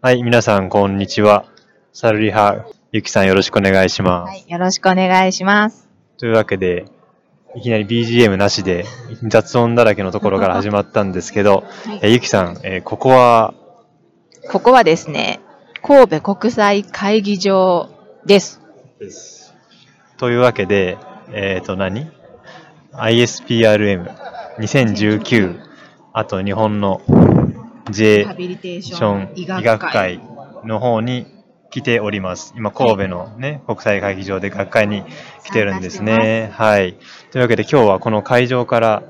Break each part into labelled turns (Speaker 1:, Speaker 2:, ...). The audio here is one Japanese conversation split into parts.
Speaker 1: はい、皆さん、こんにちは。サルリハ、ゆきさんよろしくお願いします。
Speaker 2: はい、よろしくお願いします。
Speaker 1: というわけで、いきなり BGM なしで雑音だらけのところから始まったんですけど、
Speaker 2: はい
Speaker 1: えゆきさん、えーここは、
Speaker 2: ここはですね、神戸国際会議場です。
Speaker 1: というわけで、えっ、と何 ?ISPRM2019、あと日本の J
Speaker 2: ビリテーショ
Speaker 1: ン
Speaker 2: ン医学会。
Speaker 1: 会の方に来ております。今、神戸のね、国際会議場で学会に来てるんですね。はい。というわけで今日はこの会場から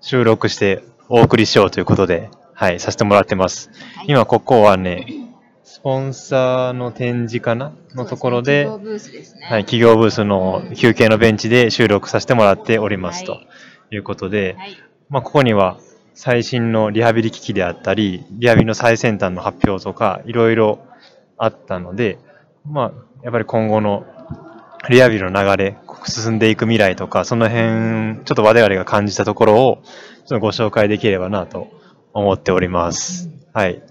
Speaker 1: 収録してお送りしようということで、はい、させてもらってます。
Speaker 2: はい
Speaker 1: 今、ここはね、スポンサーの展示かな？のところで、
Speaker 2: 企業ブースですね。
Speaker 1: はい、企業ブースの休憩のベンチで収録させてもらっておりますと
Speaker 2: はい
Speaker 1: いうことで、
Speaker 2: はい。
Speaker 1: まあ、ここには最新のリハビリ機器であったり、リハビリの最先端の発表とか、いろいろあったので、まあ、やっぱり今後のリハビリの流れ、進んでいく未来とか、その辺、ちょっと我々が感じたところを、ちょっとご紹介できればなと思っております。はい。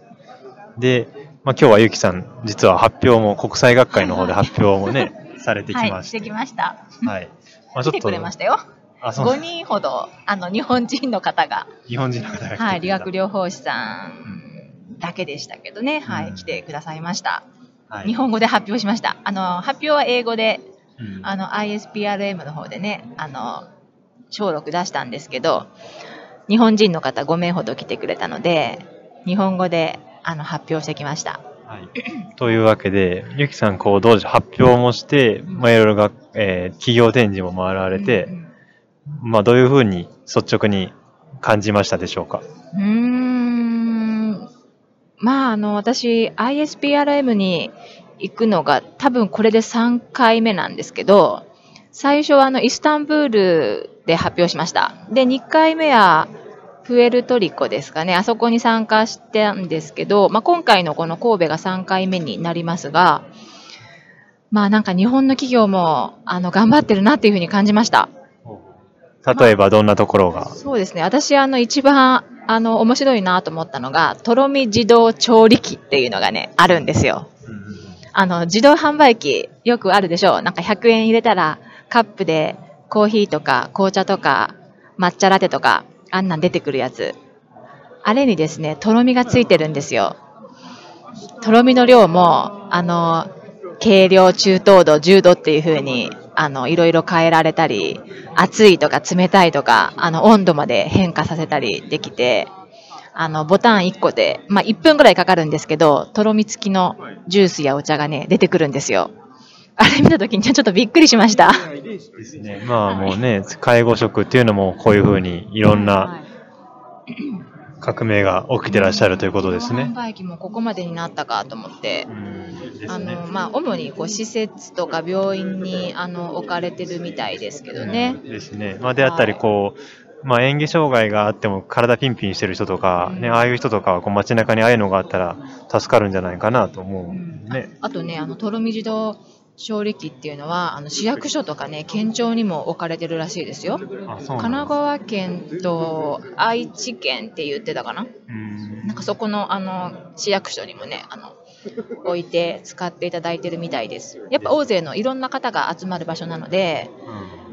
Speaker 1: で、まあ、今日はゆきさん、実は発表も、国際学会の方で発表もね、されてき
Speaker 2: はい、
Speaker 1: まし。
Speaker 2: しててきました。
Speaker 1: はい。まあ、ちょ
Speaker 2: 来て
Speaker 1: っと、
Speaker 2: くれましたよ。
Speaker 1: あ、そう
Speaker 2: 5人ほど、あの、日本人の方が、
Speaker 1: 日本人の方が
Speaker 2: はい、理学療法士さんだけでしたけどね、は
Speaker 1: うん
Speaker 2: い、来てくださいました。
Speaker 1: はい
Speaker 2: 日本語で発表しました。あの、発表は英語で、
Speaker 1: うん
Speaker 2: あの、ISPRM の方でね、あの、小録出したんですけど、日本人の方5名ほど来てくれたので、日本語であの発表してきました。
Speaker 1: はい。というわけで、ゆきさん、こう、どうでしょう、発表もして、まあ、いろいろが、えー企業展示も回られて、
Speaker 2: うん
Speaker 1: まあ、どういうふうに率直に感じましたでしょうか？
Speaker 2: うん、まあ、あの、私、ISPRM に行くのが多分これで3回目なんですけど、最初はあの、イスタンブールで発表しました。で、2回目は、プエルトリコですかね。あそこに参加したんですけど、まあ、今回のこの神戸が3回目になりますが、まあなんか日本の企業もあの頑張ってるなっていうふうに感じました。
Speaker 1: 例えば、どんなところが？
Speaker 2: そうですね。私、あの、一番、あの、面白いなと思ったのが、とろみ自動調理器っていうのがね、あるんですよ。あの、自動販売機、よくあるでしょう。なんか100円入れたら、カップでコーヒーとか紅茶とか抹茶ラテとか、あんなん出てくるやつ。あれにですね、とろみがついてるんですよ。とろみの量も、あの、軽量、中等度、重度っていう風に、あの、いろいろ変えられたり、熱いとか冷たいとか、あの、温度まで変化させたりできて、あの、ボタン1個で、まあ、1分ぐらいかかるんですけど、とろみ付きのジュースやお茶がね、出てくるんですよ。あれ見たときにちょっとびっくりしました。
Speaker 1: ですね。まあ、もうね、介護職っていうのも、こういうふうに、いろんな
Speaker 2: はい
Speaker 1: 革命が起きてらっしゃるということですね
Speaker 2: 販。売機もここまでになったかと思ってあの、まあ、主にこう施設とか病院にあの置かれてるみたいですけどね。
Speaker 1: ですね。まあ、であったり、こう、まあ、演技障害があっても体ピンピンしてる人とか、ね、
Speaker 2: うん
Speaker 1: ああいう人とかはこう街中にああいうのがあったら助かるんじゃないかなと思う。ね。
Speaker 2: あとね、あの、とろみ自動調理器っていうのは、あの、市役所とかね、県庁にも置かれてるらしいですよ。神奈川県と愛知県って言ってたかな
Speaker 1: うん
Speaker 2: なんかそこの、あの、市役所にもね、あの、置いて使っていただいてるみたいです。やっぱ大勢のいろんな方が集まる場所なので、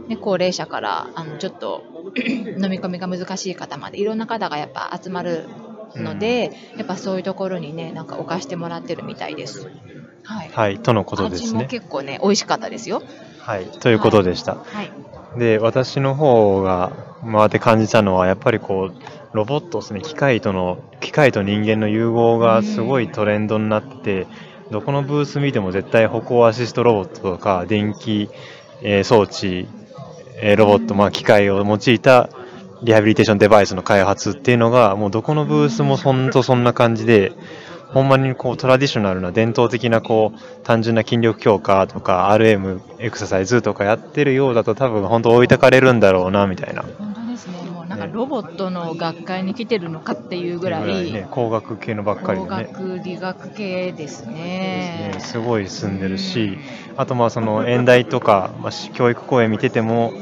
Speaker 2: ね、高齢者から、あの、ちょっと 飲み込みが難しい方まで、いろんな方がやっぱ集まるので、やっぱそういうところにね、なんか置かしてもらってるみたいです。はい。
Speaker 1: はい、とのことですね。
Speaker 2: 結構ね、美味しかったですよ。
Speaker 1: はい、ということでした。
Speaker 2: はい。
Speaker 1: で、私の方が回って感じたのは、やっぱりこう、ロボットですね、機械との、機械と人間の融合がすごいトレンドになって、どこのブース見ても絶対歩行アシストロボットとか、電気、えー装置、えーロボット、まあ機械を用いたリハビリテーションデバイスの開発っていうのが、もうどこのブースもほんとそんな感じで、ほんまにこうトラディショナルな伝統的なこう単純な筋力強化とか RM エクササイズとかやってるようだと多分本当置いてかれるんだろうなみたいな
Speaker 2: 本当ですね。もうなんかロボットの学会に来てるのかっていうぐらい、
Speaker 1: ね、工学系のばっかりね
Speaker 2: 学理学系ですね。
Speaker 1: ねすごい進んでるしあとまあその演題とか、まあ、し教育講演見てても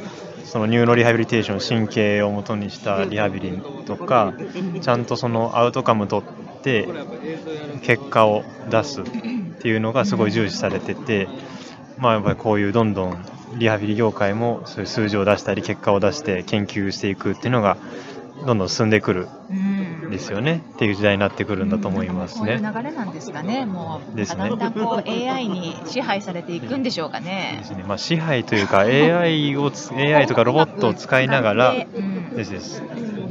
Speaker 1: そのニューロリハビリテーション神経をもとにしたリハビリとかちゃんとそのアウトカム取ってして結果を出すっていうのがすごい重視されてて、まあ、やっぱりこういうどんどんリハビリ業界もそういう数字を出したり結果を出して研究していくっていうのがどんどん進んでくるん。ですよね。っていう時代になってくるんだと思いますね。
Speaker 2: こういう流れなんですかね、もう、
Speaker 1: ですね。
Speaker 2: だんだんこう AI に支配されていくんでしょうか
Speaker 1: で
Speaker 2: ね。
Speaker 1: すね。まあ、支配というか AI をつ AI とかロボットを使いながら
Speaker 2: うん。
Speaker 1: ですです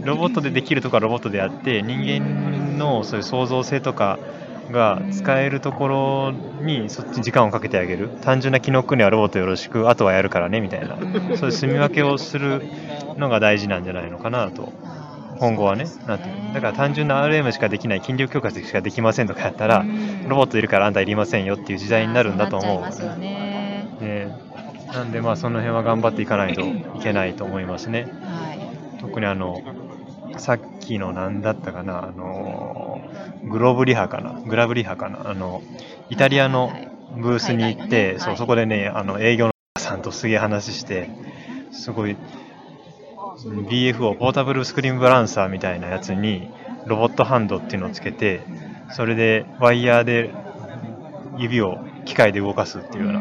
Speaker 1: ロボットでできるとかロボットであって人間のそういう創造性とかが使えるところにそっちに時間をかけてあげる単純な機能訓練はロボットよろしくあとはやるからねみたいな
Speaker 2: うん
Speaker 1: そういう住み分けをするのが大事なんじゃないのかなと今後はねなってだから単純な RM しかできない筋力強化しかできませんとかやったらロボットいるからあんたいりませんよっていう時代になるんだと思う
Speaker 2: ね。
Speaker 1: ね、なんでまあその辺は頑張っていかないといけないと思いますね。
Speaker 2: はい。
Speaker 1: 特にあのさっきの何だったかな？あのグローブリハかな？グラブリハかな？あのイタリアのブースに行って、そうそこでねあの営業のさんとすげえ話してすごい BFO ポータブルスクリーンバランサーみたいなやつにロボットハンドっていうのをつけてそれでワイヤーで指を機械で動かすっていうような、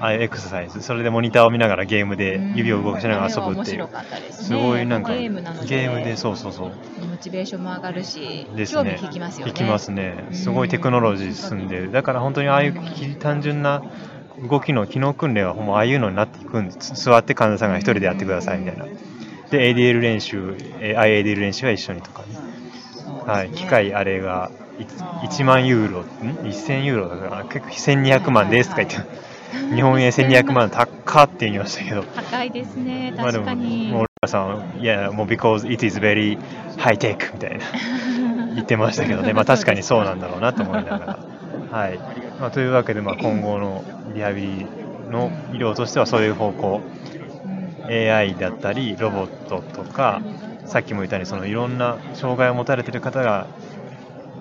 Speaker 1: ああいうエクササイズ。それでモニターを見ながらゲームで指を動かしながら遊ぶっていう。
Speaker 2: す
Speaker 1: ごいなんか
Speaker 2: ゲームで
Speaker 1: そうそうそう。
Speaker 2: モチベーションも上がるし、
Speaker 1: ですね。
Speaker 2: 興きますよね。
Speaker 1: 引きますね。すごいテクノロジー進んでるだから本当にああいうき単純な動きの機能訓練はもうああいうのになっていくんです座って患者さんが一人でやってくださいみたいな。で ADL 練習えー IADL 練習は一緒にとかね。はい、機械あれがい1万ユーロ、ん ?1000 ユーロだから結構1200万ですとか言って、日本円1200万高っって言いましたけど、
Speaker 2: 高いですね、
Speaker 1: まあでも、
Speaker 2: 確かに。
Speaker 1: もう、浦さん、いや、もう、because it is very high tech みたいな 言ってましたけどね、まあ確かにそうなんだろうなと思いながら。はいまあ、というわけで、まあ、今後のリハビリの医療としてはそういう方向、AI だったりロボットとかさっきも言ったようにそのいろんな障害を持たれている方が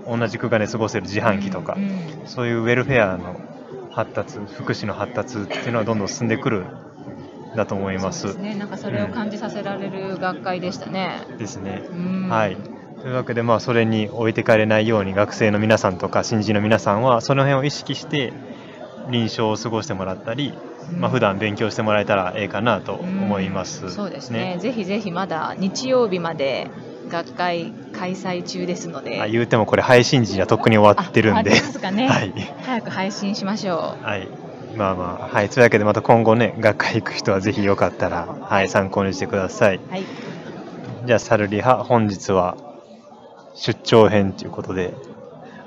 Speaker 1: 同じ空間で過ごせる自販機とか、
Speaker 2: うん
Speaker 1: そういうウェルフェアの発達福祉の発達っていうのはどんどん進んでくるんだと思います。
Speaker 2: すね、なんかそれを感じさせられる学会でしたね。
Speaker 1: ですね。
Speaker 2: うん
Speaker 1: はい。というわけで、まあ、それに置いてかれないように学生の皆さんとか新人の皆さんはその辺を意識して臨床を過ごしてもらったり、まあ普段勉強してもらえたらええかなと思います、
Speaker 2: うんそうですねぜひぜひまだ日曜日まで学会開催中ですので。
Speaker 1: あ言うてもこれ配信時にはとっくに終わってるんで。
Speaker 2: すかね。
Speaker 1: はい、
Speaker 2: 早く配信しましょ
Speaker 1: はい、まあまあ。はい。というわけでまた今後ね学会行く人はぜひよかったら、はい、参考にしてください、
Speaker 2: う。はい。
Speaker 1: じゃあサルリハ本日は出張編ということで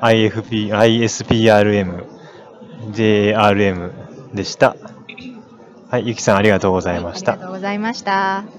Speaker 1: IFP ISPRM JRM でした。はいゆきさんありがとうございました、
Speaker 2: はいありがとうございました。